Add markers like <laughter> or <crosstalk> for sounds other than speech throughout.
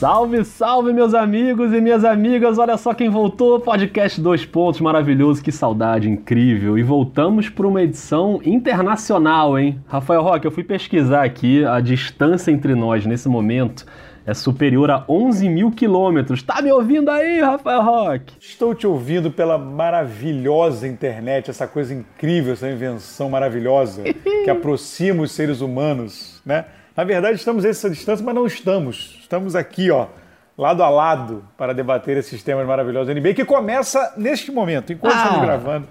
Salve, salve, meus amigos e minhas amigas! Olha só quem voltou, podcast Dois Pontos, maravilhoso, que saudade, incrível. E voltamos para uma edição internacional, hein? Rafael Roque, eu fui pesquisar aqui, a distância entre nós nesse momento é superior a 11 mil quilômetros. Tá me ouvindo aí, Rafael Roque? Estou te ouvindo pela maravilhosa internet, essa coisa incrível, essa invenção maravilhosa <laughs> que aproxima os seres humanos, né? Na verdade, estamos a essa distância, mas não estamos. Estamos aqui, ó, lado a lado, para debater esses temas maravilhosos da NBA, que começa neste momento, enquanto ah. estamos gravando.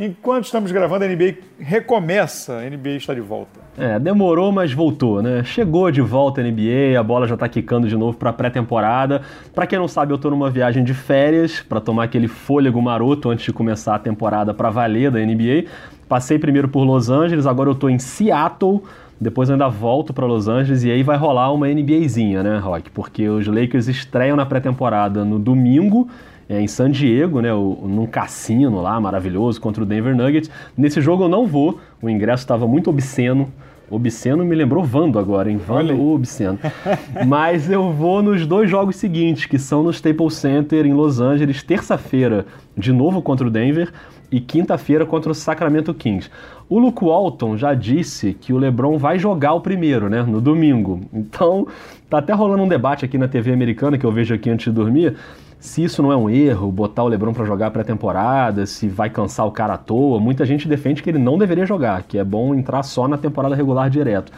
Enquanto estamos gravando, a NBA recomeça, a NBA está de volta. É, demorou, mas voltou, né? Chegou de volta a NBA, a bola já tá quicando de novo para pré-temporada. Para quem não sabe, eu tô numa viagem de férias para tomar aquele fôlego maroto antes de começar a temporada para valer da NBA. Passei primeiro por Los Angeles, agora eu tô em Seattle. Depois eu ainda volto para Los Angeles e aí vai rolar uma NBAzinha, né, Rock? Porque os Lakers estreiam na pré-temporada no domingo é, em San Diego, né, o, num cassino lá maravilhoso contra o Denver Nuggets. Nesse jogo eu não vou, o ingresso estava muito obsceno. Obsceno me lembrou Vando agora, hein? Vando o obsceno. <laughs> Mas eu vou nos dois jogos seguintes, que são no Staples Center em Los Angeles, terça-feira, de novo contra o Denver, e quinta-feira contra o Sacramento Kings. O Luke Walton já disse que o LeBron vai jogar o primeiro, né, no domingo. Então, tá até rolando um debate aqui na TV americana que eu vejo aqui antes de dormir se isso não é um erro, botar o LeBron para jogar pré-temporada, se vai cansar o cara à toa. Muita gente defende que ele não deveria jogar, que é bom entrar só na temporada regular direto.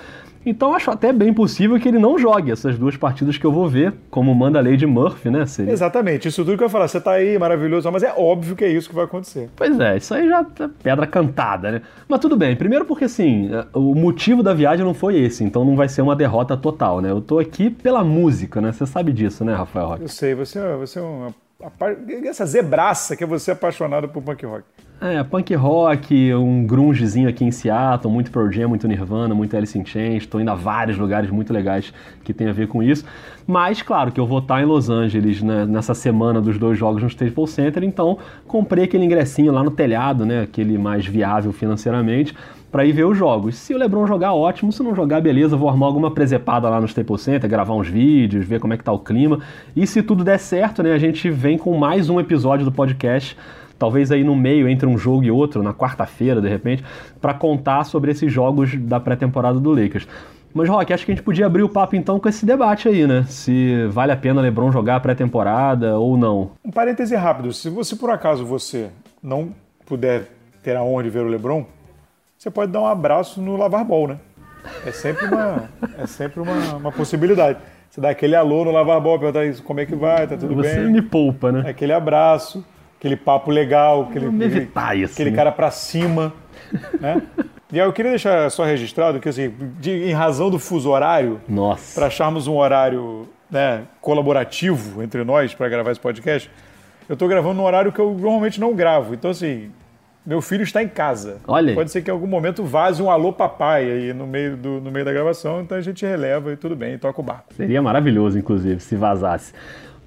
Então acho até bem possível que ele não jogue essas duas partidas que eu vou ver, como manda a lei de Murphy, né? Seria... Exatamente, isso tudo que eu ia falar, você tá aí, maravilhoso, mas é óbvio que é isso que vai acontecer. Pois é, isso aí já é pedra cantada, né? Mas tudo bem, primeiro porque assim, o motivo da viagem não foi esse, então não vai ser uma derrota total, né? Eu tô aqui pela música, né? Você sabe disso, né, Rafael Roque? Eu sei, você, é, você é uma essa zebraça que é você apaixonado por punk rock. É, punk rock, um grungezinho aqui em Seattle, muito Pearl Jam, muito Nirvana, muito Alice in Chains, estou indo a vários lugares muito legais que tem a ver com isso. Mas, claro, que eu vou estar em Los Angeles né, nessa semana dos dois jogos no Staples Center, então comprei aquele ingressinho lá no telhado, né, aquele mais viável financeiramente, para ir ver os jogos. Se o LeBron jogar, ótimo. Se não jogar, beleza, vou armar alguma presepada lá no Staples Center, gravar uns vídeos, ver como é que tá o clima. E se tudo der certo, né, a gente vem com mais um episódio do podcast, talvez aí no meio entre um jogo e outro, na quarta-feira, de repente, para contar sobre esses jogos da pré-temporada do Lakers. Mas, Rock, acho que a gente podia abrir o papo então com esse debate aí, né? Se vale a pena LeBron jogar a pré-temporada ou não. Um parêntese rápido. Se você, por acaso, você não puder ter a honra de ver o LeBron, você pode dar um abraço no lavar bol, né? É sempre uma, é sempre uma, uma possibilidade. Você dá aquele alô no lavar bol, perguntar isso, como é que vai, tá tudo Você bem? Você me poupa, né? Aquele abraço, aquele papo legal, aquele, aquele, assim. aquele cara pra cima, né? E aí eu queria deixar só registrado que, assim, de, em razão do fuso horário, para acharmos um horário né, colaborativo entre nós para gravar esse podcast, eu estou gravando num horário que eu normalmente não gravo. Então, assim, meu filho está em casa. Olha. Pode ser que em algum momento vaze um alô papai aí no meio, do, no meio da gravação, então a gente releva e tudo bem, toca o barco. Seria maravilhoso, inclusive, se vazasse.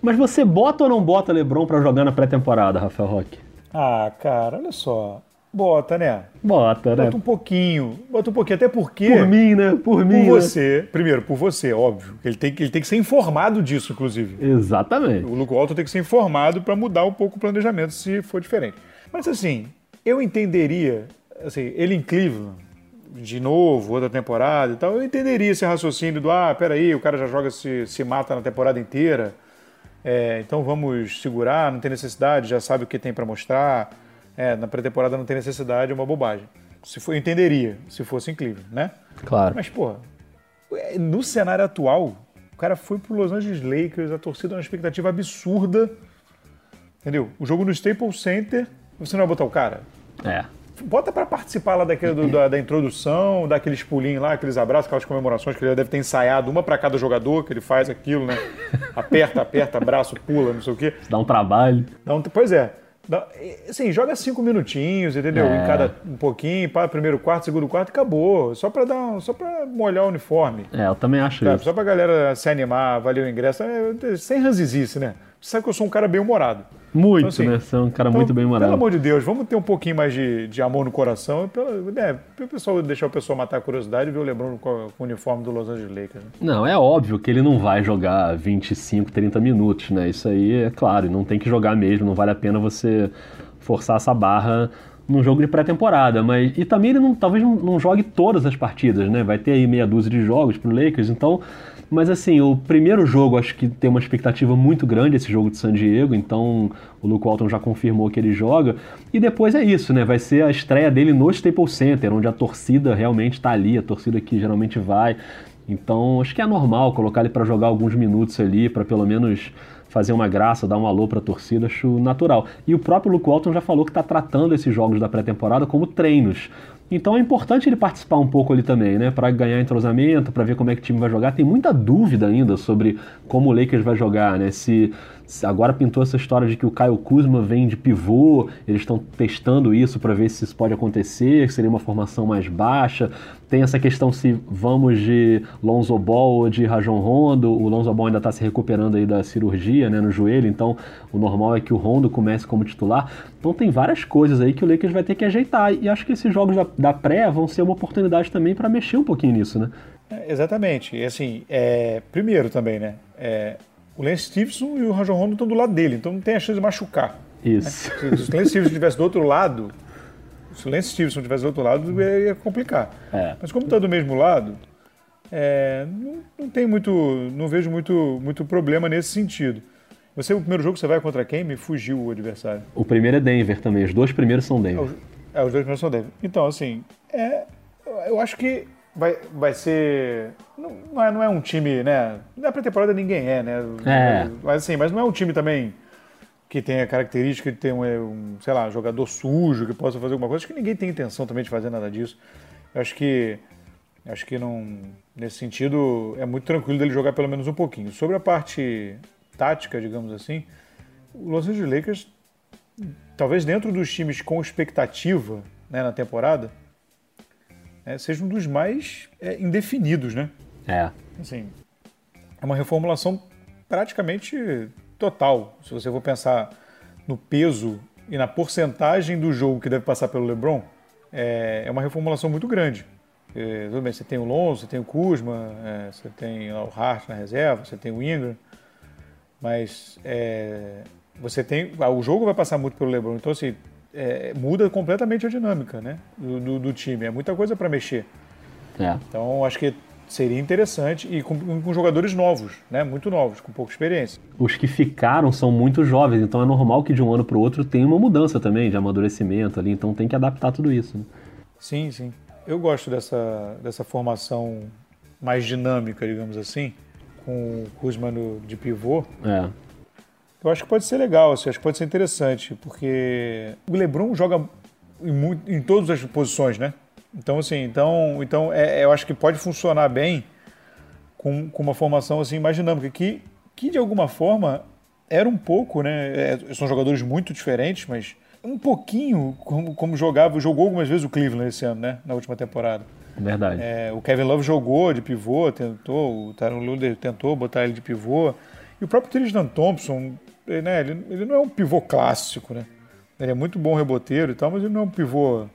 Mas você bota ou não bota LeBron para jogar na pré-temporada, Rafael Roque? Ah, cara, olha só. Bota, né? Bota, né? Bota um pouquinho. Bota um pouquinho, até porque. Por mim, né? Por mim. Por né? você. Né? Primeiro, por você, óbvio. Ele tem, ele tem que ser informado disso, inclusive. Exatamente. O Luke Walton tem que ser informado para mudar um pouco o planejamento se for diferente. Mas assim, eu entenderia, assim, ele em Cleveland, de novo, outra temporada e tal, eu entenderia esse raciocínio do, ah, peraí, o cara já joga, se, se mata na temporada inteira, é, então vamos segurar, não tem necessidade, já sabe o que tem para mostrar, é, na pré-temporada não tem necessidade, é uma bobagem. Se for, eu entenderia, se fosse Cleveland, né? Claro. Mas, porra, no cenário atual, o cara foi pro Los Angeles Lakers, a torcida é uma expectativa absurda, entendeu? O jogo no Staples Center você não vai botar o cara? É. Bota para participar lá daquele, do, da, da, introdução, daqueles pulinhos lá, aqueles abraços, aquelas comemorações que ele deve ter ensaiado, uma para cada jogador, que ele faz aquilo, né? Aperta, aperta, abraço, pula, não sei o quê. Dá um trabalho. Dá um, pois é. Dá, assim, joga cinco minutinhos, entendeu? É. Em cada um pouquinho, para primeiro quarto, segundo quarto, acabou. Só para dar, só para molhar o uniforme. É, eu também acho sabe? isso. Só pra galera se animar, valer o ingresso, é, sem ranzizice, né? Você sabe que eu sou um cara bem humorado. Muito, então, assim, né? Você é um cara então, muito bem morado. Pelo amor de Deus, vamos ter um pouquinho mais de, de amor no coração. Pelo, né, o pessoal deixar o pessoal matar a curiosidade e ver o LeBron com, com o uniforme do Los Angeles Lakers. Né? Não, é óbvio que ele não vai jogar 25, 30 minutos, né? Isso aí é claro, não tem que jogar mesmo, não vale a pena você forçar essa barra num jogo de pré-temporada, mas e também ele não, talvez não, não, jogue todas as partidas, né? Vai ter aí meia dúzia de jogos pro Lakers, então, mas assim, o primeiro jogo acho que tem uma expectativa muito grande esse jogo de San Diego, então o Luke Walton já confirmou que ele joga e depois é isso, né? Vai ser a estreia dele no Staples Center, onde a torcida realmente está ali, a torcida que geralmente vai. Então, acho que é normal colocar ele para jogar alguns minutos ali, para pelo menos fazer uma graça, dar um alô para a torcida, acho natural. E o próprio Luke Walton já falou que está tratando esses jogos da pré-temporada como treinos. Então é importante ele participar um pouco ali também, né? Para ganhar entrosamento, para ver como é que o time vai jogar. Tem muita dúvida ainda sobre como o Lakers vai jogar, né? Se Agora pintou essa história de que o Caio Kuzma vem de pivô, eles estão testando isso para ver se isso pode acontecer, seria uma formação mais baixa. Tem essa questão se vamos de Lonzo Ball ou de Rajon Rondo. O Lonzo Ball ainda está se recuperando aí da cirurgia né, no joelho, então o normal é que o Rondo comece como titular. Então tem várias coisas aí que o Lakers vai ter que ajeitar. E acho que esses jogos da, da pré vão ser uma oportunidade também para mexer um pouquinho nisso, né? É, exatamente. E assim, é, primeiro também, né? É, o Lance Stevenson e o Rajon Rondo estão do lado dele, então não tem a chance de machucar. Isso. Né? Se o Lance Stevenson estivesse do outro lado, se o Lance Stevenson estivesse do outro lado, ia complicar. É. Mas como está do mesmo lado, é, não, não, tem muito, não vejo muito, muito problema nesse sentido. Você, o primeiro jogo, você vai contra quem? Me fugiu o adversário. O primeiro é Denver também, os dois primeiros são Denver. É, os dois primeiros são Denver. Então, assim, é, eu acho que vai, vai ser. Não é, não é um time, né? Na pré-temporada ninguém é, né? É. Mas assim, mas não é um time também que tem a característica de ter um, um, sei lá, jogador sujo que possa fazer alguma coisa. Acho que ninguém tem intenção também de fazer nada disso. Eu acho que. Acho que não. Nesse sentido, é muito tranquilo dele jogar pelo menos um pouquinho. Sobre a parte tática, digamos assim, o Los Angeles Lakers, talvez dentro dos times com expectativa né, na temporada, é, seja um dos mais é, indefinidos, né? É. Assim, é uma reformulação praticamente total. Se você for pensar no peso e na porcentagem do jogo que deve passar pelo LeBron, é, é uma reformulação muito grande. É, tudo bem, você tem o Lonzo, você tem o Kuzma, é, você tem o Hart na reserva, você tem o Ingram, mas é, você tem o jogo vai passar muito pelo LeBron. Então assim, é, muda completamente a dinâmica né, do, do, do time. É muita coisa para mexer. É. Então, acho que seria interessante e com, com, jogadores novos, né, muito novos, com pouca experiência. Os que ficaram são muito jovens, então é normal que de um ano para o outro tenha uma mudança também de amadurecimento ali, então tem que adaptar tudo isso. Né? Sim, sim. Eu gosto dessa, dessa formação mais dinâmica, digamos assim, com o Kuzma de pivô. É. Eu acho que pode ser legal, assim, acho que pode ser interessante, porque o LeBron joga em, muito, em todas as posições, né? Então, assim, então, então é, eu acho que pode funcionar bem com, com uma formação assim mais dinâmica, que, que de alguma forma era um pouco, né? É, são jogadores muito diferentes, mas um pouquinho como, como jogava, jogou algumas vezes o Cleveland esse ano, né? Na última temporada. Verdade. É, o Kevin Love jogou de pivô, tentou, o Tyron Luder tentou botar ele de pivô. E o próprio Tristan Thompson né, ele, ele não é um pivô clássico, né? Ele é muito bom reboteiro e tal, mas ele não é um pivô,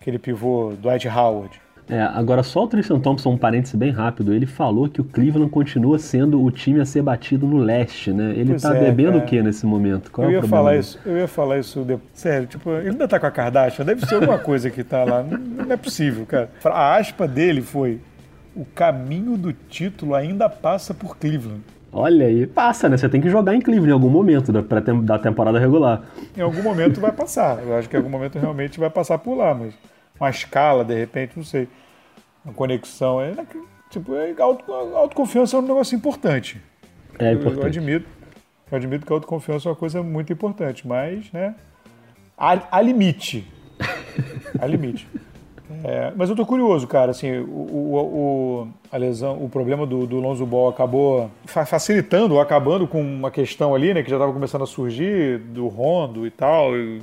aquele pivô Dwight Howard. É, agora só o Tristan Thompson, um parêntese bem rápido, ele falou que o Cleveland continua sendo o time a ser batido no leste, né? Ele pois tá é, bebendo cara. o que nesse momento? Qual eu é ia falar isso, eu ia falar isso depois. Sério, tipo, ele ainda tá com a Kardashian, deve ser alguma coisa que tá lá. Não, não é possível, cara. A aspa dele foi: o caminho do título ainda passa por Cleveland. Olha aí, passa, né? Você tem que jogar em Cleveland em algum momento da, da temporada regular. Em algum momento vai passar. Eu acho que em algum momento realmente vai passar por lá, mas uma escala, de repente, não sei. Uma conexão. É, tipo, é, auto, autoconfiança é um negócio importante. É importante. Eu, eu, admito, eu admito que a autoconfiança é uma coisa muito importante, mas, né? Há, há limite. há limite. É, mas eu tô curioso, cara, assim, o, o, o a lesão, o problema do, do Lonzo Ball acabou facilitando ou acabando com uma questão ali, né, que já estava começando a surgir, do Rondo e tal. E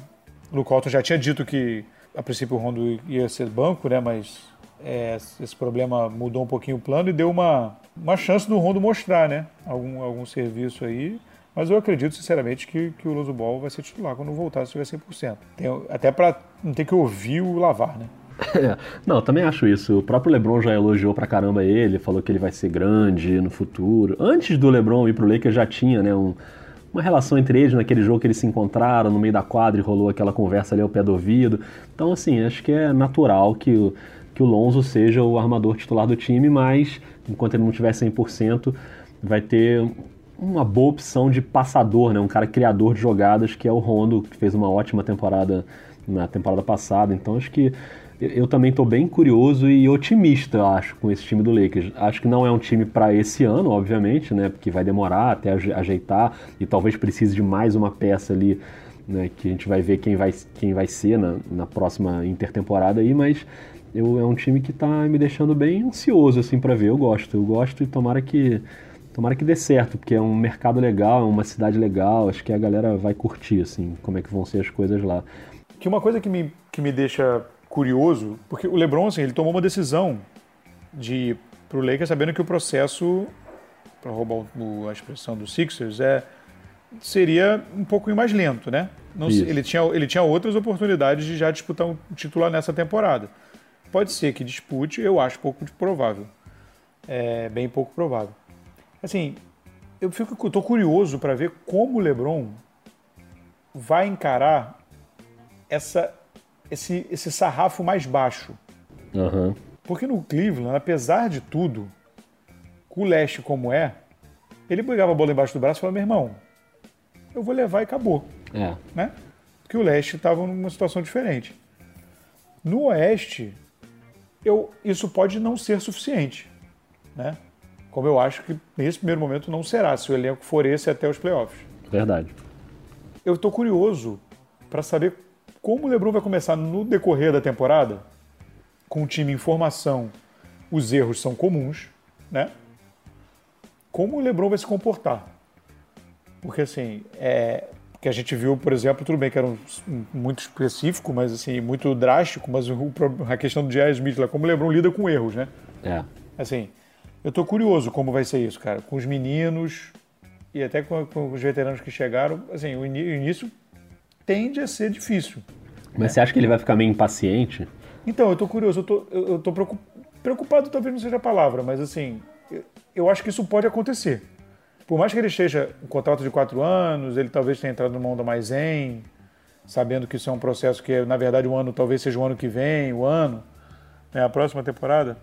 o Luke Walton já tinha dito que, a princípio, o Rondo ia ser banco, né, mas é, esse problema mudou um pouquinho o plano e deu uma, uma chance do Rondo mostrar, né, algum, algum serviço aí. Mas eu acredito, sinceramente, que, que o Lonzo Ball vai ser titular quando voltar, se tiver 100%. Tem, até para não ter que ouvir o Lavar, né? <laughs> Não, também acho isso. O próprio LeBron já elogiou pra caramba ele, falou que ele vai ser grande no futuro. Antes do LeBron ir pro Lakers já tinha, né, um, uma relação entre eles naquele jogo que eles se encontraram no meio da quadra e rolou aquela conversa ali ao pé do ouvido. Então, assim, acho que é natural que o, que o Lonzo seja o armador titular do time, mas enquanto ele não tiver 100%, vai ter uma boa opção de passador, né, um cara criador de jogadas, que é o Rondo, que fez uma ótima temporada na temporada passada. Então, acho que eu também estou bem curioso e otimista, acho, com esse time do Lakers. Acho que não é um time para esse ano, obviamente, né? Porque vai demorar até ajeitar e talvez precise de mais uma peça ali, né? Que a gente vai ver quem vai, quem vai ser na, na próxima intertemporada aí, mas eu, é um time que está me deixando bem ansioso, assim, para ver. Eu gosto, eu gosto e tomara que tomara que dê certo, porque é um mercado legal, é uma cidade legal, acho que a galera vai curtir, assim, como é que vão ser as coisas lá. Que uma coisa que me, que me deixa curioso, porque o LeBron, assim, ele tomou uma decisão de ir pro Lakers sabendo que o processo, para roubar a expressão do Sixers, é seria um pouco mais lento, né? Não, ele, tinha, ele tinha outras oportunidades de já disputar um titular nessa temporada. Pode ser que dispute, eu acho pouco provável. É bem pouco provável. Assim, eu fico, tô curioso para ver como o LeBron vai encarar essa esse, esse sarrafo mais baixo. Uhum. Porque no Cleveland, apesar de tudo, com o leste como é, ele pegava a bola embaixo do braço e falava, meu irmão, eu vou levar e acabou. É. Né? Porque o leste estava numa situação diferente. No oeste, eu, isso pode não ser suficiente. Né? Como eu acho que nesse primeiro momento não será, se o elenco for esse até os playoffs. Verdade. Eu estou curioso para saber como o LeBron vai começar no decorrer da temporada, com o time em formação, os erros são comuns, né? Como o LeBron vai se comportar? Porque assim, é, que a gente viu, por exemplo, tudo bem que era um, um, muito específico, mas assim, muito drástico, mas o, a questão do J.R. Smith lá, como o LeBron lida com erros, né? É. Assim, eu tô curioso como vai ser isso, cara, com os meninos e até com, com os veteranos que chegaram, assim, o início tende a ser difícil. Mas né? você acha que ele vai ficar meio impaciente? Então, eu tô curioso, eu tô, eu tô preocupado, talvez não seja a palavra, mas assim, eu acho que isso pode acontecer. Por mais que ele esteja em contrato de quatro anos, ele talvez tenha entrado numa onda mais zen, sabendo que isso é um processo que, na verdade, o ano talvez seja o ano que vem, o ano, né, a próxima temporada.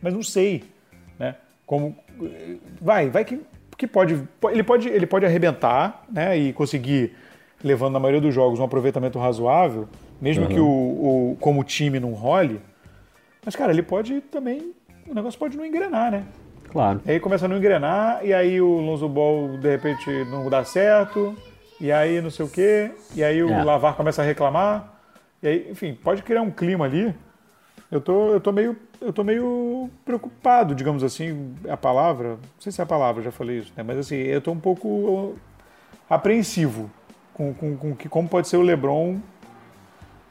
Mas não sei, né? Como vai, vai que, que pode, ele pode, ele pode arrebentar, né, e conseguir levando na maioria dos jogos um aproveitamento razoável, mesmo uhum. que o, o, como time não role. Mas, cara, ele pode também. O negócio pode não engrenar, né? Claro. E aí começa a não engrenar, e aí o Lonzo Ball de repente não dá certo, e aí não sei o quê, e aí o é. Lavar começa a reclamar, e aí, enfim, pode criar um clima ali. Eu tô, eu tô meio. Eu tô meio preocupado, digamos assim, a palavra. Não sei se é a palavra, já falei isso, né? Mas assim, eu tô um pouco apreensivo com, com, com que, como pode ser o LeBron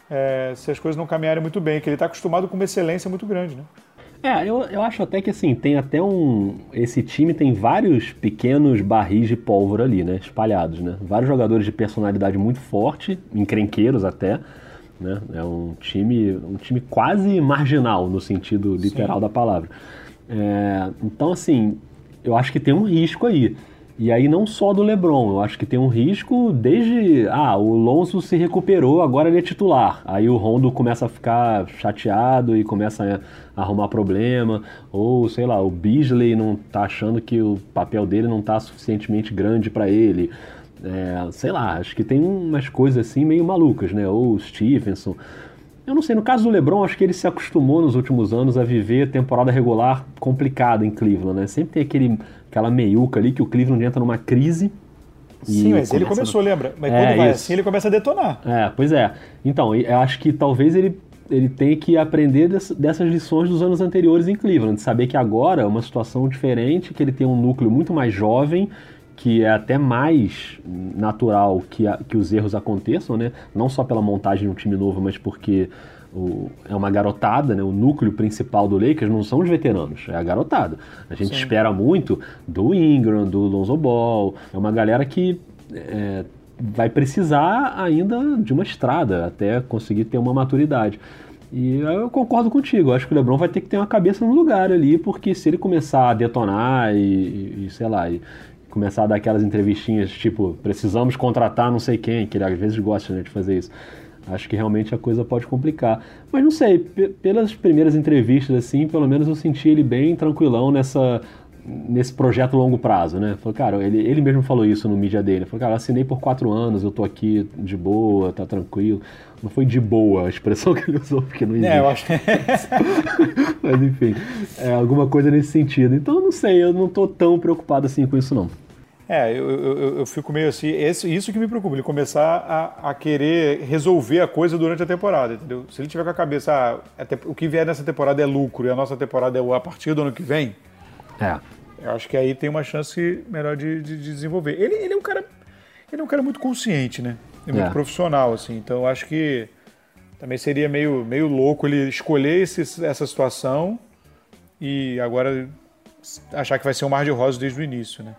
é, se as coisas não caminharem muito bem, que ele está acostumado com uma excelência muito grande, né? É, eu, eu acho até que assim, tem até um. Esse time tem vários pequenos barris de pólvora ali, né? Espalhados, né? Vários jogadores de personalidade muito forte, encrenqueiros até. Né? É um time, um time quase marginal, no sentido literal Sim. da palavra. É, então, assim, eu acho que tem um risco aí. E aí não só do LeBron, eu acho que tem um risco desde, ah, o Lonzo se recuperou, agora ele é titular. Aí o Rondo começa a ficar chateado e começa a arrumar problema, ou sei lá, o Beasley não tá achando que o papel dele não tá suficientemente grande para ele. É, sei lá, acho que tem umas coisas assim meio malucas, né? Ou o Stevenson. Eu não sei, no caso do LeBron, acho que ele se acostumou nos últimos anos a viver temporada regular complicada em Cleveland, né? Sempre tem aquele aquela meiuca ali que o Cleveland entra numa crise. Sim, mas ele começou, a... lembra? Mas é, quando vai isso. assim, ele começa a detonar. É, pois é. Então, eu acho que talvez ele, ele tenha que aprender dessas lições dos anos anteriores em Cleveland, saber que agora é uma situação diferente, que ele tem um núcleo muito mais jovem, que é até mais natural que, a, que os erros aconteçam, né? Não só pela montagem de um time novo, mas porque o, é uma garotada, né? O núcleo principal do Lakers não são os veteranos, é a garotada. A gente Sim. espera muito do Ingram, do Lonzo Ball, é uma galera que é, vai precisar ainda de uma estrada até conseguir ter uma maturidade. E eu concordo contigo, eu acho que o LeBron vai ter que ter uma cabeça no lugar ali, porque se ele começar a detonar e, e sei lá, e começar a dar aquelas entrevistinhas tipo, precisamos contratar não sei quem, que ele às vezes gosta né, de fazer isso. Acho que realmente a coisa pode complicar. Mas não sei, pelas primeiras entrevistas, assim, pelo menos eu senti ele bem tranquilão nessa nesse projeto longo prazo, né? Falou, cara, ele, ele mesmo falou isso no mídia dele. Falou, cara, assinei por quatro anos, eu tô aqui de boa, tá tranquilo. Não foi de boa a expressão <laughs> que ele usou, porque não existe. É, eu acho <laughs> Mas enfim, é alguma coisa nesse sentido. Então, não sei, eu não tô tão preocupado assim com isso, não. É, eu, eu, eu fico meio assim, esse, isso que me preocupa, ele começar a, a, querer resolver a coisa durante a temporada, entendeu? Se ele tiver com a cabeça, ah, o que vier nessa temporada é lucro e a nossa temporada é a partir do ano que vem, é. Eu acho que aí tem uma chance melhor de, de, de desenvolver. Ele, ele é um cara. Ele é um cara muito consciente, né? É muito é. profissional, assim. Então eu acho que também seria meio, meio louco ele escolher esse, essa situação e agora achar que vai ser um mar de rosas desde o início, né?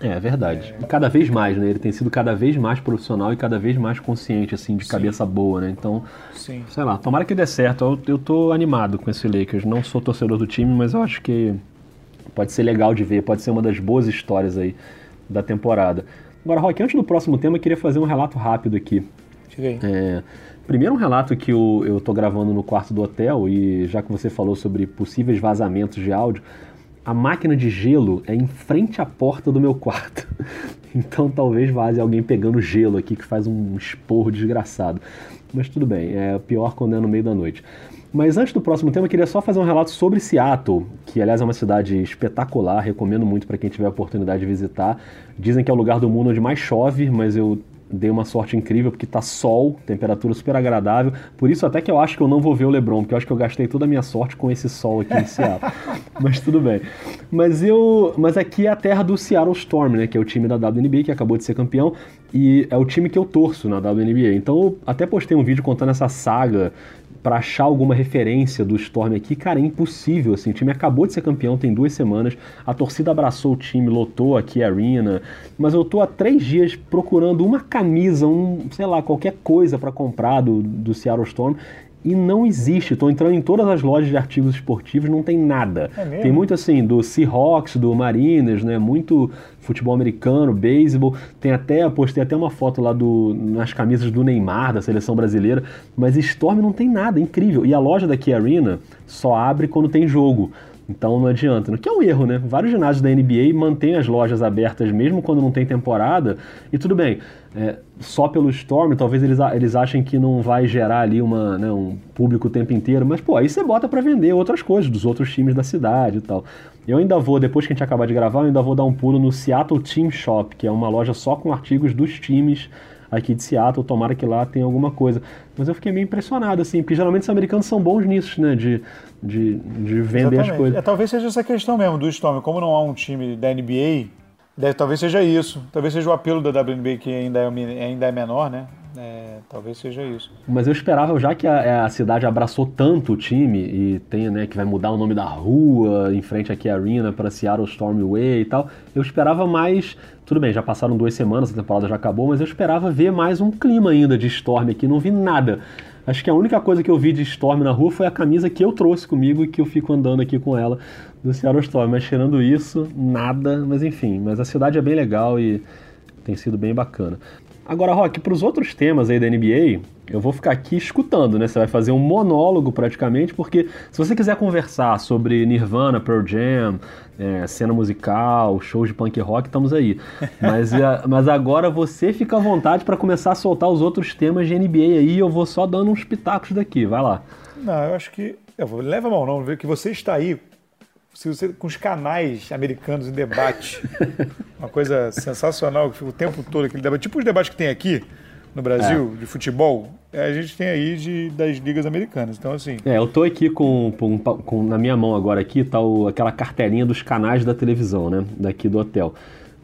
É, é verdade. É... Cada vez mais, né? Ele tem sido cada vez mais profissional e cada vez mais consciente, assim, de Sim. cabeça boa, né? Então, Sim. sei lá, tomara que dê certo. Eu, eu tô animado com esse Lakers. Não sou torcedor do time, mas eu acho que Pode ser legal de ver, pode ser uma das boas histórias aí da temporada. Agora, Rock, antes do próximo tema, eu queria fazer um relato rápido aqui. É, primeiro um relato que eu, eu tô gravando no quarto do hotel e já que você falou sobre possíveis vazamentos de áudio, a máquina de gelo é em frente à porta do meu quarto. <laughs> Então talvez vaze alguém pegando gelo aqui que faz um esporro desgraçado. Mas tudo bem, é pior quando é no meio da noite. Mas antes do próximo tema, eu queria só fazer um relato sobre Seattle, que aliás é uma cidade espetacular, recomendo muito para quem tiver a oportunidade de visitar. Dizem que é o lugar do mundo onde mais chove, mas eu dei uma sorte incrível porque tá sol, temperatura super agradável. Por isso até que eu acho que eu não vou ver o LeBron, porque eu acho que eu gastei toda a minha sorte com esse sol aqui em Seattle. <laughs> mas tudo bem. Mas eu, mas aqui é a terra do Seattle Storm, né, que é o time da WNBA que acabou de ser campeão e é o time que eu torço na WNBA. Então eu até postei um vídeo contando essa saga para achar alguma referência do Storm aqui, cara, é impossível, assim, o time acabou de ser campeão, tem duas semanas, a torcida abraçou o time, lotou aqui a arena, mas eu tô há três dias procurando uma camisa, um, sei lá, qualquer coisa para comprar do, do Seattle Storm, e não existe. Estou entrando em todas as lojas de artigos esportivos, não tem nada. É tem muito assim do Seahawks, do Mariners, né? Muito futebol americano, beisebol. Tem até, postei até uma foto lá do nas camisas do Neymar da seleção brasileira, mas Storm não tem nada, incrível. E a loja da Key Arena só abre quando tem jogo. Então não adianta. Que é um erro, né? Vários ginásios da NBA mantêm as lojas abertas mesmo quando não tem temporada. E tudo bem, é, só pelo Storm, talvez eles, eles achem que não vai gerar ali uma, né, um público o tempo inteiro. Mas, pô, aí você bota para vender outras coisas dos outros times da cidade e tal. Eu ainda vou, depois que a gente acabar de gravar, eu ainda vou dar um pulo no Seattle Team Shop, que é uma loja só com artigos dos times aqui de Seattle, tomara que lá tenha alguma coisa. Mas eu fiquei meio impressionado, assim, porque geralmente os americanos são bons nisso, né, de, de, de vender Exatamente. as coisas. É, talvez seja essa questão mesmo do Storm, como não há um time da NBA, deve, talvez seja isso, talvez seja o apelo da WNBA que ainda é, ainda é menor, né, é, talvez seja isso. Mas eu esperava, já que a, a, cidade abraçou tanto o time e tem, né, que vai mudar o nome da rua em frente aqui à Arena para Seattle Stormway e tal, eu esperava mais. Tudo bem, já passaram duas semanas, a temporada já acabou, mas eu esperava ver mais um clima ainda de Storm aqui, não vi nada. Acho que a única coisa que eu vi de Storm na rua foi a camisa que eu trouxe comigo e que eu fico andando aqui com ela do Seattle Storm. Mas tirando isso, nada. Mas enfim, mas a cidade é bem legal e tem sido bem bacana. Agora, Rock, para os outros temas aí da NBA, eu vou ficar aqui escutando, né? Você vai fazer um monólogo praticamente, porque se você quiser conversar sobre Nirvana, Pearl Jam, é, cena musical, shows de punk rock, estamos aí. <laughs> Mas, é, mas agora você fica à vontade para começar a soltar os outros temas de NBA aí, eu vou só dando uns pitacos daqui, vai lá. Não, eu acho que. Eu vou, leva a mão, não, ver que você está aí se você, com os canais americanos em debate. <laughs> Uma coisa sensacional, que fica o tempo todo aquele debate. Tipo os debates que tem aqui no Brasil, é. de futebol, é, a gente tem aí de, das ligas americanas. Então, assim. É, eu tô aqui com, com, com na minha mão agora aqui, tá o, aquela cartelinha dos canais da televisão, né? Daqui do hotel.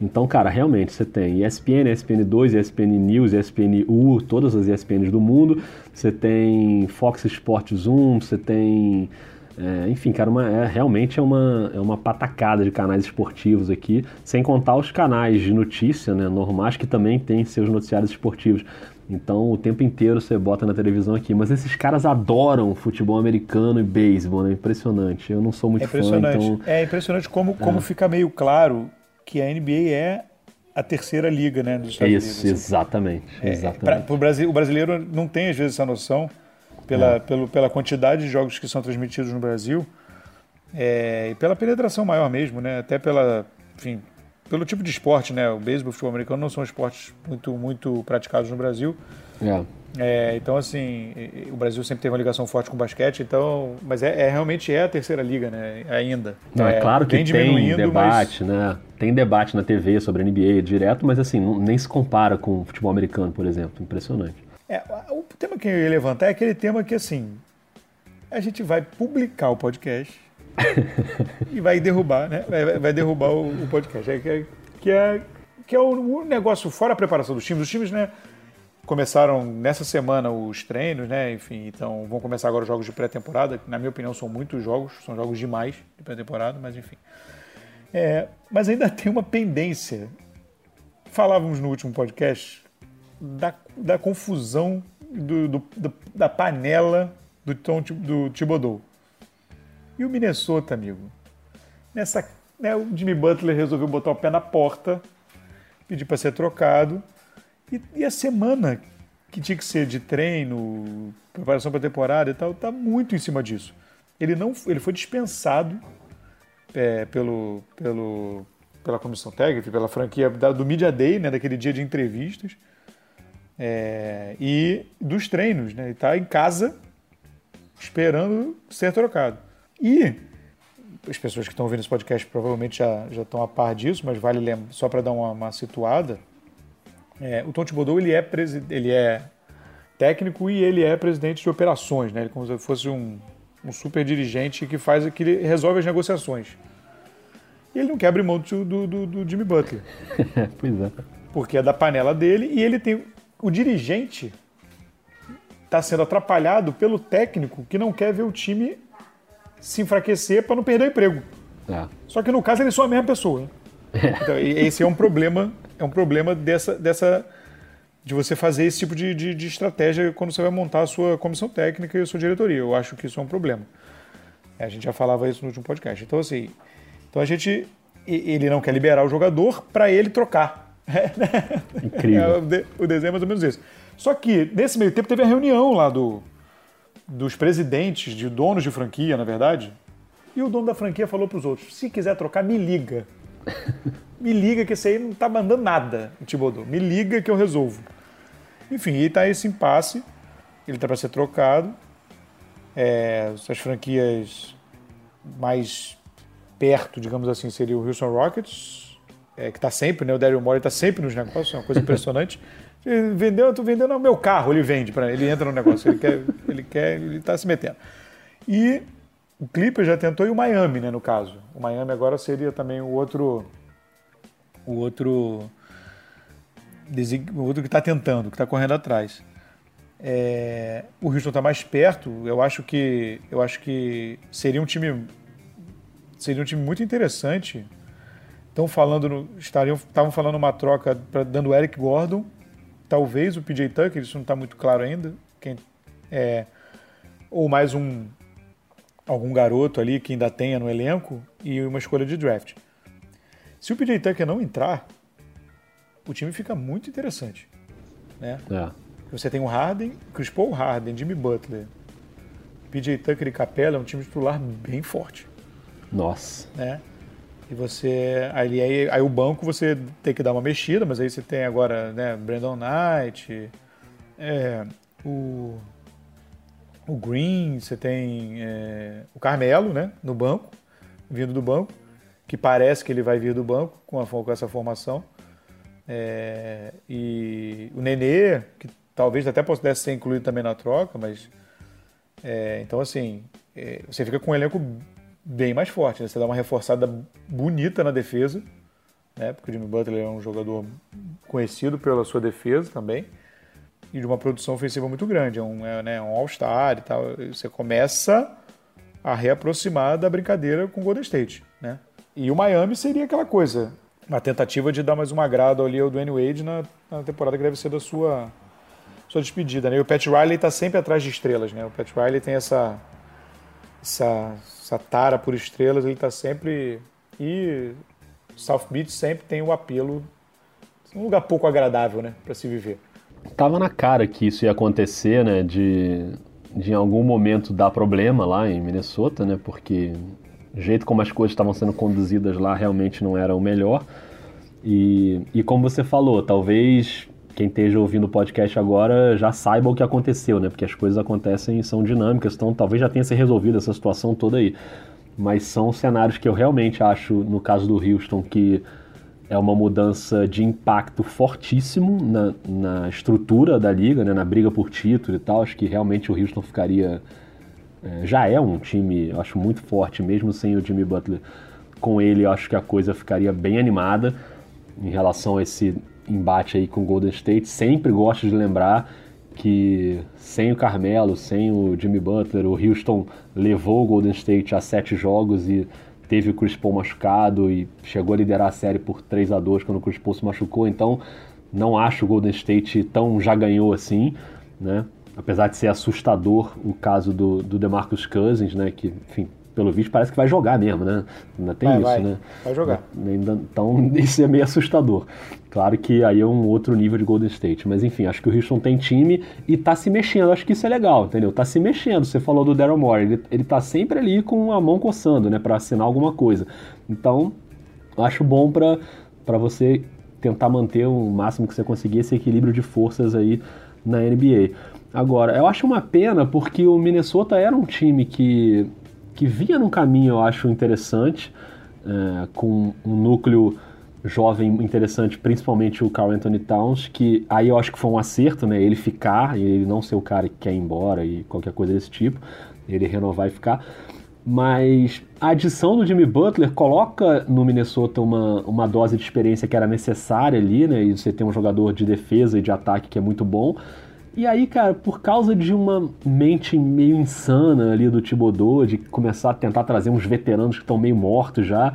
Então, cara, realmente você tem ESPN, ESPN2, ESPN News, ESPN U, todas as ESPNs do mundo. Você tem Fox Sports 1, você tem é, enfim, cara, uma, é, realmente é uma, é uma patacada de canais esportivos aqui, sem contar os canais de notícia, né, normais, que também têm seus noticiários esportivos. Então, o tempo inteiro você bota na televisão aqui. Mas esses caras adoram futebol americano e beisebol, né? Impressionante. Eu não sou muito é impressionante. fã, então... É impressionante como, como é. fica meio claro que a NBA é a terceira liga, né, dos Estados Isso, Unidos. exatamente. É, exatamente. Pra, pro Brasil, o brasileiro não tem, às vezes, essa noção pela, é. pelo, pela quantidade de jogos que são transmitidos no Brasil é, e pela penetração maior mesmo, né? Até pela, enfim, pelo tipo de esporte, né? O beisebol e o futebol americano não são esportes muito, muito praticados no Brasil. É. É, então, assim, o Brasil sempre teve uma ligação forte com o basquete, então, mas é, é realmente é a terceira liga, né? Ainda. Não, é, claro que tem debate, mas... né? Tem debate na TV sobre a NBA direto, mas assim, não, nem se compara com o futebol americano, por exemplo. Impressionante. É, o tema que eu ia levantar é aquele tema que, assim, a gente vai publicar o podcast e vai derrubar, né? Vai, vai derrubar o, o podcast. É, que, é, que é, que é o, negócio fora a preparação dos times. Os times, né? Começaram nessa semana os treinos, né? Enfim, então vão começar agora os jogos de pré-temporada. Na minha opinião, são muitos jogos, são jogos demais de pré-temporada, mas enfim. É, mas ainda tem uma pendência. Falávamos no último podcast da, da confusão do, do, da panela do Tom do Thibodeau. E o Minnesota, amigo? Nessa, né, o Jimmy Butler resolveu botar o pé na porta, pedir para ser trocado. E, e, a semana que tinha que ser de treino, preparação para temporada e tal, tá muito em cima disso. Ele não, ele foi dispensado é, pelo, pelo, pela comissão técnica, pela franquia do Media Day, né, daquele dia de entrevistas. É, e dos treinos, né? Ele está em casa esperando ser trocado. E as pessoas que estão ouvindo esse podcast provavelmente já, já estão a par disso, mas vale lembrar, só para dar uma, uma situada, é, o Tom Thibodeau ele é, ele é técnico e ele é presidente de operações, né? Ele é como se fosse um, um super dirigente que faz que resolve as negociações. E ele não quer abrir mão do, do, do Jimmy Butler. <laughs> pois é. Porque é da panela dele e ele tem o dirigente está sendo atrapalhado pelo técnico que não quer ver o time se enfraquecer para não perder o emprego. É. Só que no caso eles são a mesma pessoa. É. Então, esse é um problema, é um problema dessa, dessa de você fazer esse tipo de, de, de, estratégia quando você vai montar a sua comissão técnica e a sua diretoria. Eu acho que isso é um problema. A gente já falava isso no último podcast. Então assim, então a gente ele não quer liberar o jogador para ele trocar. <laughs> Incrível. É, o, de, o desenho é mais ou menos isso. Só que, nesse meio tempo, teve a reunião lá do, dos presidentes, de donos de franquia, na verdade. E o dono da franquia falou para os outros: se quiser trocar, me liga. <laughs> me liga que esse aí não tá mandando nada, o Thibodeau. Me liga que eu resolvo. Enfim, e tá esse impasse. Ele tá para ser trocado. É, as franquias mais perto, digamos assim, seria o Houston Rockets, é, que está sempre, né? O Daryl Morey está sempre nos negócios, é uma coisa impressionante. <laughs> Vendeu, eu tô vendendo o meu carro, ele vende para ele entra no negócio, ele quer, ele quer, ele está se metendo. E o Clipper já tentou e o Miami, né, no caso. O Miami agora seria também o outro o outro o outro que está tentando, que está correndo atrás. É, o Houston está mais perto. Eu acho que eu acho que seria um time seria um time muito interessante Estão falando, no, estariam, estavam falando uma troca pra, dando Eric Gordon, talvez o PJ Tucker, isso não está muito claro ainda, quem, é, ou mais um algum garoto ali que ainda tenha no elenco e uma escolha de draft. Se o PJ Tucker não entrar, o time fica muito interessante, né? É. Você tem o Harden, Chris Paul, Harden, Jimmy Butler, PJ Tucker e Capela é um time titular bem forte. Nossa. Né? E você. Aí, aí, aí, o banco você tem que dar uma mexida, mas aí você tem agora, né, Brandon Knight, é, o, o Green, você tem é, o Carmelo, né, no banco, vindo do banco, que parece que ele vai vir do banco com, a, com essa formação. É, e o Nenê, que talvez até pudesse ser incluído também na troca, mas. É, então, assim, é, você fica com um elenco bem mais forte. Né? Você dá uma reforçada bonita na defesa, né? Porque o Jimmy Butler é um jogador conhecido pela sua defesa também e de uma produção ofensiva muito grande. É um, é, né, um All-Star e tal. Você começa a reaproximar da brincadeira com o Golden State, né? E o Miami seria aquela coisa, uma tentativa de dar mais um agrado ali ao Dwayne Wade na, na temporada que deve ser da sua, sua despedida, né? E o Pat Riley está sempre atrás de estrelas, né? O Pat Riley tem essa, essa, essa tara por estrelas, ele está sempre... E South Beach sempre tem o apelo, um lugar pouco agradável, né, para se viver. Tava na cara que isso ia acontecer, né, de, de em algum momento dar problema lá em Minnesota, né, porque o jeito como as coisas estavam sendo conduzidas lá realmente não era o melhor. E, e como você falou, talvez quem esteja ouvindo o podcast agora já saiba o que aconteceu, né? Porque as coisas acontecem e são dinâmicas, então talvez já tenha se resolvido essa situação toda aí mas são cenários que eu realmente acho, no caso do Houston, que é uma mudança de impacto fortíssimo na, na estrutura da liga, né, na briga por título e tal. Acho que realmente o Houston ficaria. É, já é um time, eu acho, muito forte, mesmo sem o Jimmy Butler. Com ele, eu acho que a coisa ficaria bem animada em relação a esse embate aí com o Golden State. Sempre gosto de lembrar que sem o Carmelo, sem o Jimmy Butler, o Houston levou o Golden State a sete jogos e teve o Chris Paul machucado e chegou a liderar a série por 3 a 2 quando o Chris Paul se machucou, então não acho o Golden State tão já ganhou assim, né? Apesar de ser assustador o caso do, do DeMarcus Cousins, né, que, enfim, pelo visto parece que vai jogar mesmo, né? Ainda tem vai, isso, vai. né? Vai jogar. Então <laughs> isso é meio assustador. Claro que aí é um outro nível de Golden State, mas enfim, acho que o Houston tem time e tá se mexendo. Acho que isso é legal, entendeu? Tá se mexendo. Você falou do Daryl Morey, ele, ele tá sempre ali com a mão coçando, né, para assinar alguma coisa. Então, acho bom para para você tentar manter o máximo que você conseguir esse equilíbrio de forças aí na NBA. Agora, eu acho uma pena porque o Minnesota era um time que que vinha num caminho, eu acho, interessante, é, com um núcleo jovem interessante, principalmente o Carl Anthony Towns, que aí eu acho que foi um acerto, né? Ele ficar e ele não ser o cara que quer ir embora e qualquer coisa desse tipo, ele renovar e ficar. Mas a adição do Jimmy Butler coloca no Minnesota uma, uma dose de experiência que era necessária ali, né? E você tem um jogador de defesa e de ataque que é muito bom. E aí, cara, por causa de uma mente meio insana ali do Thibodeau, de começar a tentar trazer uns veteranos que estão meio mortos já,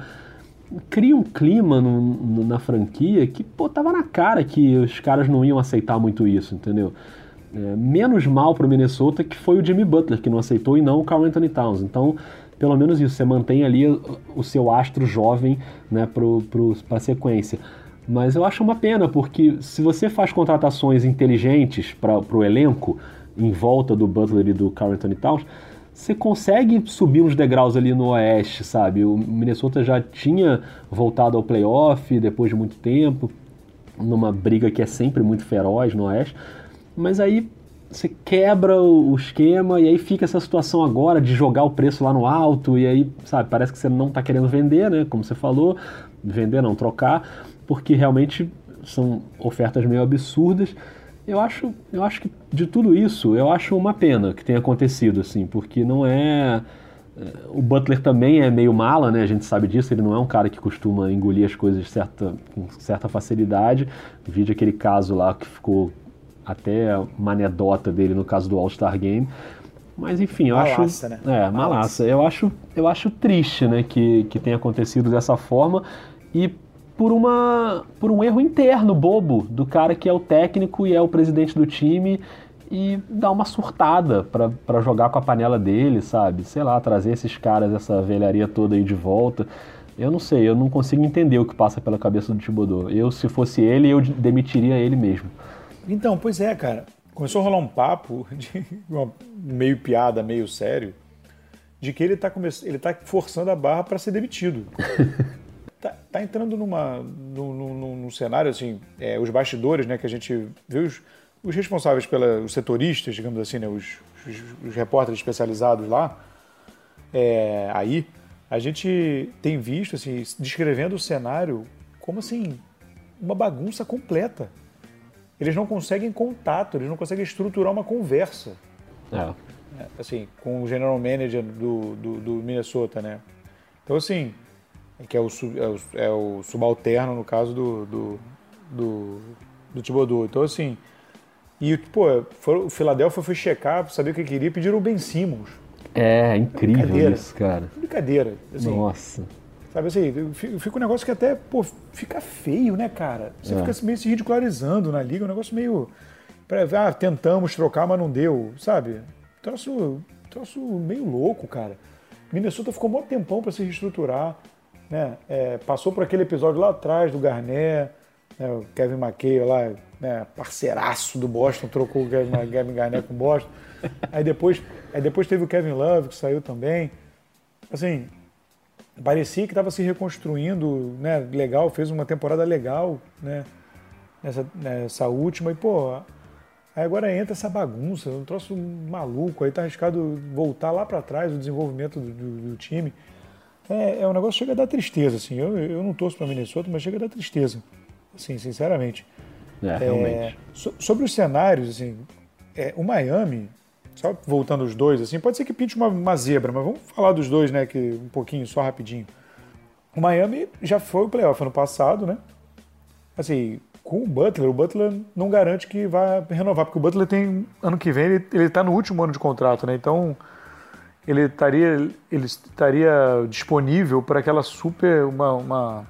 cria um clima no, no, na franquia que, pô, tava na cara que os caras não iam aceitar muito isso, entendeu? É, menos mal pro Minnesota que foi o Jimmy Butler que não aceitou e não o Carl Anthony Towns. Então, pelo menos isso, você mantém ali o seu astro jovem né, pra sequência. Mas eu acho uma pena, porque se você faz contratações inteligentes para o elenco, em volta do Butler e do Carl Anthony Towns, você consegue subir uns degraus ali no Oeste, sabe? O Minnesota já tinha voltado ao playoff depois de muito tempo, numa briga que é sempre muito feroz no Oeste, mas aí você quebra o esquema e aí fica essa situação agora de jogar o preço lá no alto e aí, sabe, parece que você não está querendo vender, né? Como você falou, vender não, trocar porque realmente são ofertas meio absurdas. Eu acho, eu acho que de tudo isso, eu acho uma pena que tenha acontecido, assim, porque não é. é o Butler também é meio mala, né? A gente sabe disso. Ele não é um cara que costuma engolir as coisas certa, com certa facilidade. Vide aquele caso lá que ficou até uma anedota dele no caso do All-Star Game. Mas enfim, eu malaça, acho. Né? É, malaça. Eu acho, eu acho triste, né, que, que tenha acontecido dessa forma. E por, uma, por um erro interno bobo do cara que é o técnico e é o presidente do time e dar uma surtada para jogar com a panela dele, sabe? Sei lá, trazer esses caras, essa velharia toda aí de volta. Eu não sei, eu não consigo entender o que passa pela cabeça do Thibodeau. Eu, se fosse ele, eu demitiria ele mesmo. Então, pois é, cara. Começou a rolar um papo, de meio piada, meio sério, de que ele está ele tá forçando a barra para ser demitido. <laughs> tá, tá entrando numa, num, num, num cenário assim, é, os bastidores, né, que a gente vê os, os responsáveis pelos setoristas, digamos assim, né, os, os, os repórteres especializados lá, é, aí, a gente tem visto, assim, descrevendo o cenário como, assim, uma bagunça completa. Eles não conseguem contato, eles não conseguem estruturar uma conversa. É. Assim, com o general manager do, do, do Minnesota, né? Então, assim, que é o, é o, é o subalterno, no caso do, do, do, do Thibodeau. Então, assim, e, pô, o Philadelphia foi checar saber o que queria e pediram o Ben Simmons. É, incrível isso, cara. Brincadeira. Assim, Nossa. Sabe assim, fica um negócio que até, pô, fica feio, né, cara? Você é. fica meio se ridicularizando na liga, um negócio meio. Ah, tentamos trocar, mas não deu, sabe? Troço, troço meio louco, cara. Minnesota ficou um bom tempão para se reestruturar, né? É, passou por aquele episódio lá atrás do Garnett, né? o Kevin McKay lá, né? parceiraço do Boston, trocou o <laughs> Kevin Garnett com o Boston. Aí depois, aí depois teve o Kevin Love, que saiu também. Assim, parecia que estava se reconstruindo, né? Legal, fez uma temporada legal, né? Nessa, nessa última. E, pô, aí agora entra essa bagunça, um troço maluco. Aí tá arriscado voltar lá para trás o desenvolvimento do, do, do time. É, é, um negócio que chega a dar tristeza, assim. Eu, eu não torço para Minnesota, mas chega a dar tristeza, assim, sinceramente. É, realmente. É, so, sobre os cenários, assim, é, o Miami só voltando os dois, assim, pode ser que pinte uma, uma, zebra, mas vamos falar dos dois, né, que um pouquinho, só rapidinho. O Miami já foi o playoff ano passado, né? Assim, com o Butler, o Butler não garante que vai renovar, porque o Butler tem, ano que vem, ele, ele tá no último ano de contrato, né? Então, ele estaria, ele estaria disponível para aquela super, uma, uma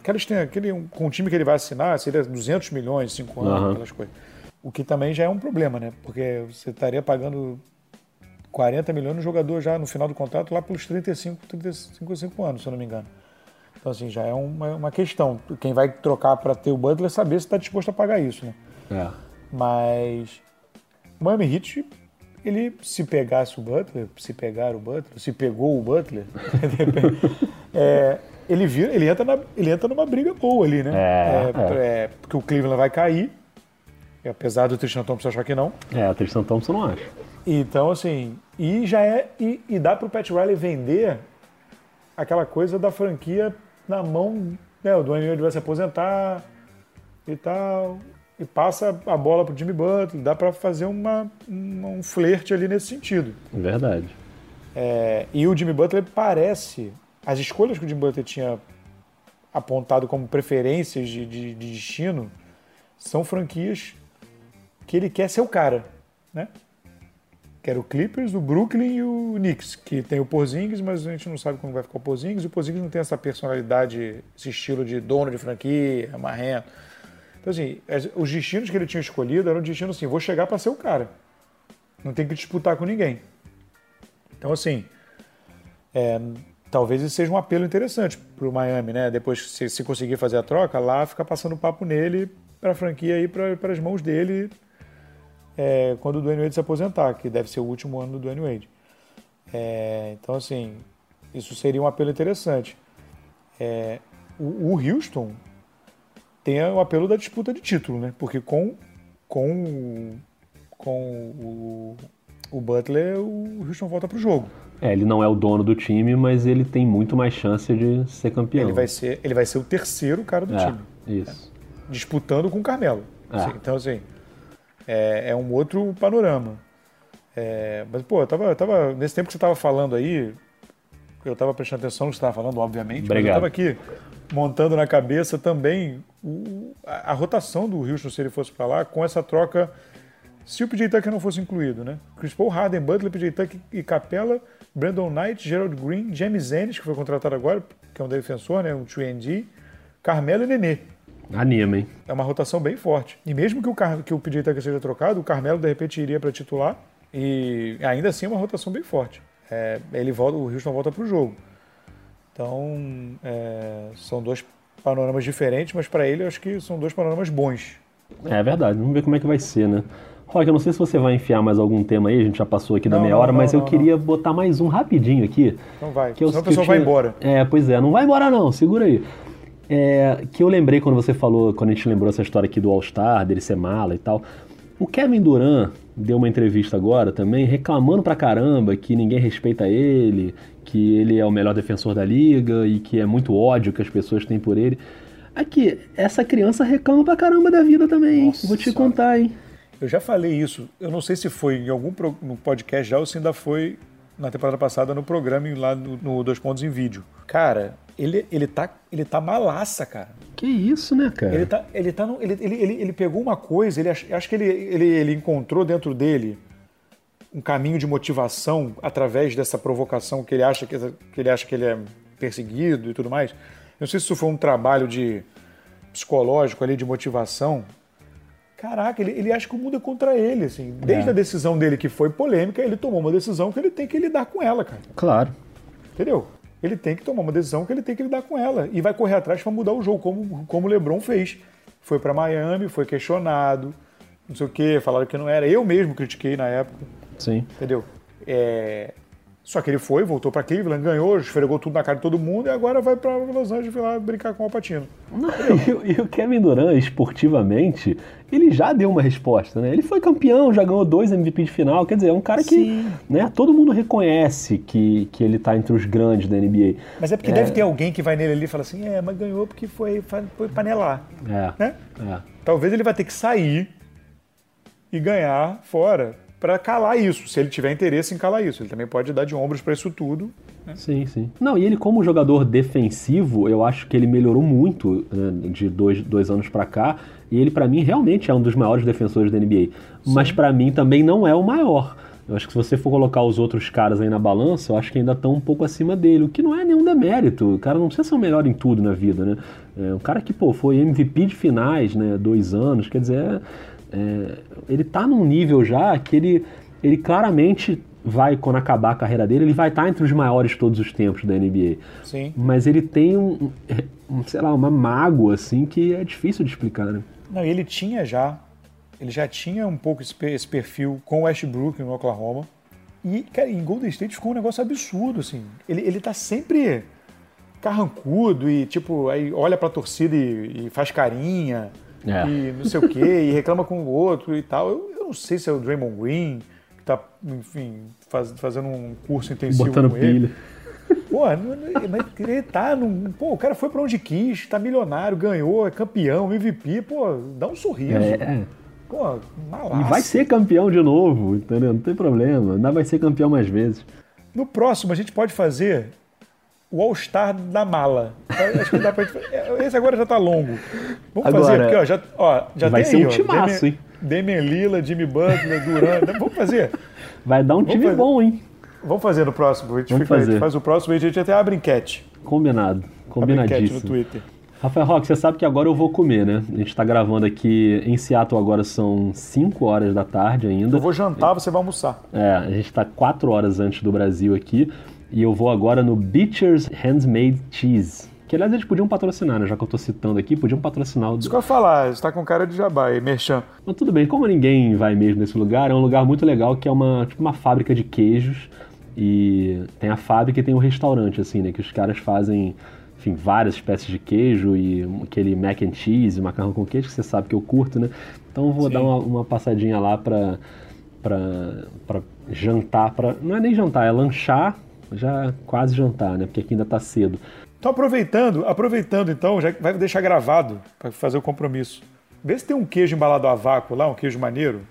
aquela, aquele, com o time que ele vai assinar, seria 200 milhões, 5 anos, uhum. aquelas coisas. O que também já é um problema, né? Porque você estaria pagando 40 milhões no jogador já no final do contrato, lá pelos 35, 35 anos, se eu não me engano. Então, assim, já é uma, uma questão. Quem vai trocar para ter o Butler saber se está disposto a pagar isso, né? É. Mas o Miami Heat, ele se pegasse o Butler, se pegar o Butler, se pegou o Butler, <laughs> é, ele, vira, ele, entra na, ele entra numa briga boa ali, né? É, é, é. é porque o Cleveland vai cair apesar do Tristan Thompson achar que não. É, o Tristan Thompson não acha. Então, assim, e já é. E, e dá pro Pat Riley vender aquela coisa da franquia na mão. Né, o Dwayne Wade vai se aposentar e tal. E passa a bola pro Jimmy Butler. Dá para fazer uma, uma, um flerte ali nesse sentido. Verdade. É, e o Jimmy Butler parece. As escolhas que o Jimmy Butler tinha apontado como preferências de, de, de destino são franquias que ele quer ser o cara, né? Que era o Clippers, o Brooklyn e o Knicks, que tem o Porzingis, mas a gente não sabe como vai ficar o Porzingis, e o Porzingis não tem essa personalidade, esse estilo de dono de franquia, marrento. Então, assim, os destinos que ele tinha escolhido eram destinos assim, vou chegar para ser o cara. Não tem que disputar com ninguém. Então, assim, é, talvez isso seja um apelo interessante para o Miami, né? Depois, se, se conseguir fazer a troca, lá fica passando papo nele para a franquia ir para as mãos dele é, quando o Dwayne Wade se aposentar, que deve ser o último ano do Dwayne Wade. É, então, assim, isso seria um apelo interessante. É, o, o, Houston tem o apelo da disputa de título, né? Porque com, com, com o, o Butler, o Houston volta para o jogo. É, ele não é o dono do time, mas ele tem muito mais chance de ser campeão. Ele vai ser, ele vai ser o terceiro cara do é, time. Isso. Disputando com o Carmelo. É. Assim, então, assim, é, é um outro panorama. É, mas, pô, eu tava, eu tava, nesse tempo que você estava falando aí, eu estava prestando atenção no que você estava falando, obviamente, Obrigado. mas eu estava aqui montando na cabeça também o, a, a, rotação do Houston se ele fosse para lá, com essa troca, se o PJ Tucker não fosse incluído, né? Chris Paul, Harden, Butler, PJ Tucker e Capella, Brandon Knight, Gerald Green, James Ennis, que foi contratado agora, que é um defensor, né? Um 3D, Carmelo e Nenê. Anima, hein? É uma rotação bem forte. E mesmo que o, Car... que o PJ Tucker seja trocado, o Carmelo de repente iria para titular. E ainda assim é uma rotação bem forte. É, ele volta, o Houston volta para o jogo. Então, é, são dois panoramas diferentes, mas para ele eu acho que são dois panoramas bons. É verdade, vamos ver como é que vai ser, né? Rock, eu não sei se você vai enfiar mais algum tema aí, a gente já passou aqui da meia hora, não, mas não, eu queria botar mais um rapidinho aqui. Então vai, que senão a pessoa vai embora. É, pois é, não vai embora não, segura aí. É, que eu lembrei quando você falou, quando a gente lembrou essa história aqui do All-Star, dele ser mala e tal. O Kevin Durant deu uma entrevista agora também, reclamando pra caramba que ninguém respeita ele, que ele é o melhor defensor da liga e que é muito ódio que as pessoas têm por ele. Aqui, essa criança reclama pra caramba da vida também, Nossa, hein? Vou te contar, hein? Eu já falei isso, eu não sei se foi em algum pro, no podcast já ou se ainda foi na temporada passada no programa lá no, no Dois Pontos em Vídeo. Cara, Ele, ele, tá, ele tá malaça, cara. Que isso, né, cara? Ele, tá, ele, tá no, ele, ele, ele, ele pegou uma coisa, ele acho, acho que ele, ele, ele encontrou dentro dele um caminho de motivação através dessa provocação que ele acha que, que ele acha que ele é perseguido e tudo mais. Não sei se isso foi um trabalho de psicológico ali de motivação. Caraca, ele, ele acha que o mundo é contra ele, assim. Desde É. a decisão dele que foi polêmica, ele tomou uma decisão que ele tem que lidar com ela, cara. Claro. Entendeu? Ele tem que tomar uma decisão que ele tem que lidar com ela e vai correr atrás para mudar o jogo, como, como o LeBron fez. Foi para Miami, foi questionado, não sei o quê, falaram que não era. Eu mesmo critiquei na época, Sim. entendeu? É, Só que ele foi, voltou para Cleveland, ganhou, esfregou tudo na cara de todo mundo e agora vai para Los Angeles lá brincar com o Alpatino. E, o- e o Kevin Durant, esportivamente, ele já deu uma resposta, né? Ele foi campeão, já ganhou dois MVP de final. Quer dizer, é um cara que Sim. né, todo mundo reconhece que, que ele tá entre os grandes da NBA. Mas é porque deve ter alguém que vai nele ali e fala assim: é, mas ganhou porque foi, foi panelar. É. Né? é. Talvez ele vai ter que sair e ganhar fora para calar isso, se ele tiver interesse em calar isso. Ele também pode dar de ombros para isso tudo. Sim, sim. Não, e ele como jogador defensivo, eu acho que ele melhorou muito né, de dois, dois anos pra cá. E ele, pra mim, realmente é um dos maiores defensores da NBA. Mas pra mim também não é o maior. Eu acho que se você for colocar os outros caras aí na balança, eu acho que ainda estão um pouco acima dele, o que não é nenhum demérito. O cara não precisa ser o melhor em tudo na vida, né? É um cara que, pô, foi MVP de finais, né? Dois anos, quer dizer, é- é, ele tá num nível já que ele, ele claramente vai, quando acabar a carreira dele, ele vai estar entre os maiores de todos os tempos da NBA. Sim. Mas ele tem um, um, sei lá, uma mágoa, assim, que é difícil de explicar, né? Não, ele tinha já, ele já tinha um pouco esse, esse perfil com o Westbrook no Oklahoma. E, cara, em Golden State ficou um negócio absurdo, assim. Ele, ele tá sempre carrancudo e, tipo, aí olha pra torcida e, e faz carinha É. e não sei o quê, e reclama com o outro e tal. Eu, eu não sei se é o Draymond Green que tá, enfim, faz- fazendo um curso intensivo Botando com ele. pilha. Pô, não- não- mas ele tá num. Pô, o cara foi pra onde quis, tá milionário, ganhou, é campeão, MVP, pô, dá um sorriso. É, é. Pô, malaço. E vai ser campeão de novo, entendeu? Não tem problema. Ainda vai ser campeão mais vezes. No próximo, a gente pode fazer o All-Star da mala. Acho que dá pra gente... é, Esse agora já tá longo. Vamos Agora, fazer, porque ó, já, ó, já vai tem ser aí, um timaço, Damian- hein? Damian Lillard, Jimmy Butler, Durant. Vamos fazer. Vai dar um time fazer. bom, hein? Vamos fazer no próximo. A gente, Vamos fica- a gente fazer. faz o próximo e a gente até abre enquete. Combinado. Abre enquete no Combinadíssimo. Twitter. Rafael Roque, você sabe que agora eu vou comer, né? A gente tá gravando aqui em Seattle agora são 5 horas da tarde ainda. Eu vou jantar, você vai almoçar. É, a gente tá 4 horas antes do Brasil aqui. E eu vou agora no Beecher's Handmade Cheese. Que aliás eles podiam patrocinar, né? Já que eu tô citando aqui, podiam patrocinar o. Isso que eu ia falar, você tá com cara de jabá aí, merchan. Mas tudo bem, como ninguém vai mesmo nesse lugar, é um lugar muito legal que é uma, tipo uma fábrica de queijos. E tem a fábrica e tem um restaurante, assim, né? Que os caras fazem, enfim, várias espécies de queijo e aquele mac and cheese, macarrão com queijo, que você sabe que eu curto, né? Então eu vou Sim. dar uma, uma passadinha lá pra, pra, pra jantar, pra, não é nem jantar, é lanchar, já quase jantar, né? Porque aqui ainda tá cedo. Então, aproveitando, aproveitando então, já vai deixar gravado para fazer o compromisso. Vê se tem um queijo embalado a vácuo lá, um queijo maneiro,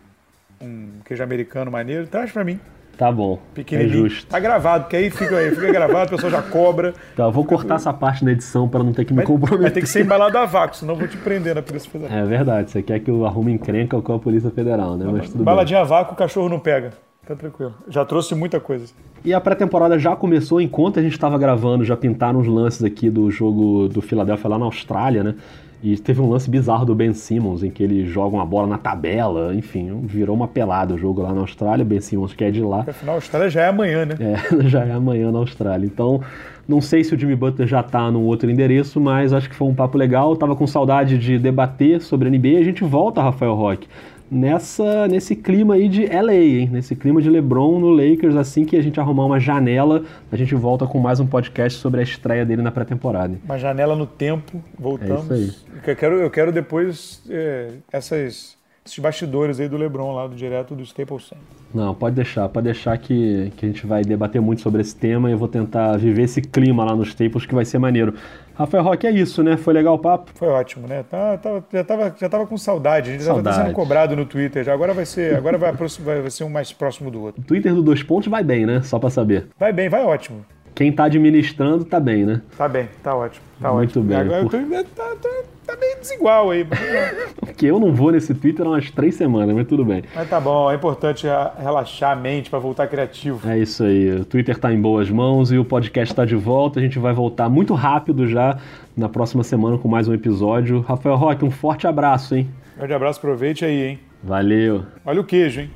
um queijo americano maneiro, traz para mim, Tá bom, é pequenininho. justo. Tá gravado, porque aí fica, aí fica gravado, a pessoa já cobra. Então eu vou cortar essa parte na edição pra não ter que me Vai, comprometer. vai ter que ser embalado a vácuo, senão eu vou te prender na Polícia Federal. É verdade, você quer que eu arrume encrenca com a Polícia Federal, né? Mas tudo bem. Embaladinha a vácuo, o cachorro não pega. Tá tranquilo. Já trouxe muita coisa. E a pré-temporada já começou enquanto a gente estava gravando, já pintaram os lances aqui do jogo do Philadelphia lá na Austrália, né? E teve um lance bizarro do Ben Simmons, em que ele joga uma bola na tabela, enfim, virou uma pelada o jogo lá na Austrália, Ben Simmons que é de lá. Afinal, a história já é amanhã, né? É, <laughs> já é amanhã na Austrália. Então, não sei se o Jimmy Butler já tá num outro endereço, mas acho que foi um papo legal. Tava com saudade de debater sobre a NBA. A gente volta, Rafael Roque, nessa, nesse clima aí de LA, hein? Nesse clima de LeBron no Lakers. Assim que a gente arrumar uma janela, a gente volta com mais um podcast sobre a estreia dele na pré-temporada. Uma janela no tempo, voltamos. É isso Eu quero, eu quero depois é, essas, esses bastidores aí do Lebron lá, do direto do Staples Center. Não, pode deixar, pode deixar que, que a gente vai debater muito sobre esse tema e eu vou tentar viver esse clima lá nos Staples que vai ser maneiro. Rafael Roque, é isso, né? Foi legal o papo? Foi ótimo, né? Tá, tá- já, tava, já tava com saudade, a gente já tá Saudade. sendo cobrado no Twitter. Já agora vai ser, agora vai, aproximar- vai ser um mais próximo do outro. O Twitter do Dois Pontos vai bem, né? Só pra saber. Vai bem, vai ótimo. Quem tá administrando tá bem, né? Tá bem, tá ótimo. Tá Muito ótimo. bem. Agora Por- eu tô, tá, tá, tá meio desigual aí. <laughs> Porque eu não vou nesse Twitter há umas três semanas, mas tudo bem. Mas tá bom, é importante relaxar a mente pra voltar criativo. É isso aí. O Twitter tá em boas mãos e o podcast tá de volta. A gente vai voltar muito rápido já na próxima semana com mais um episódio. Rafael Roque, um forte abraço, hein? Grande abraço, aproveite aí, hein? Valeu. Olha o queijo, hein?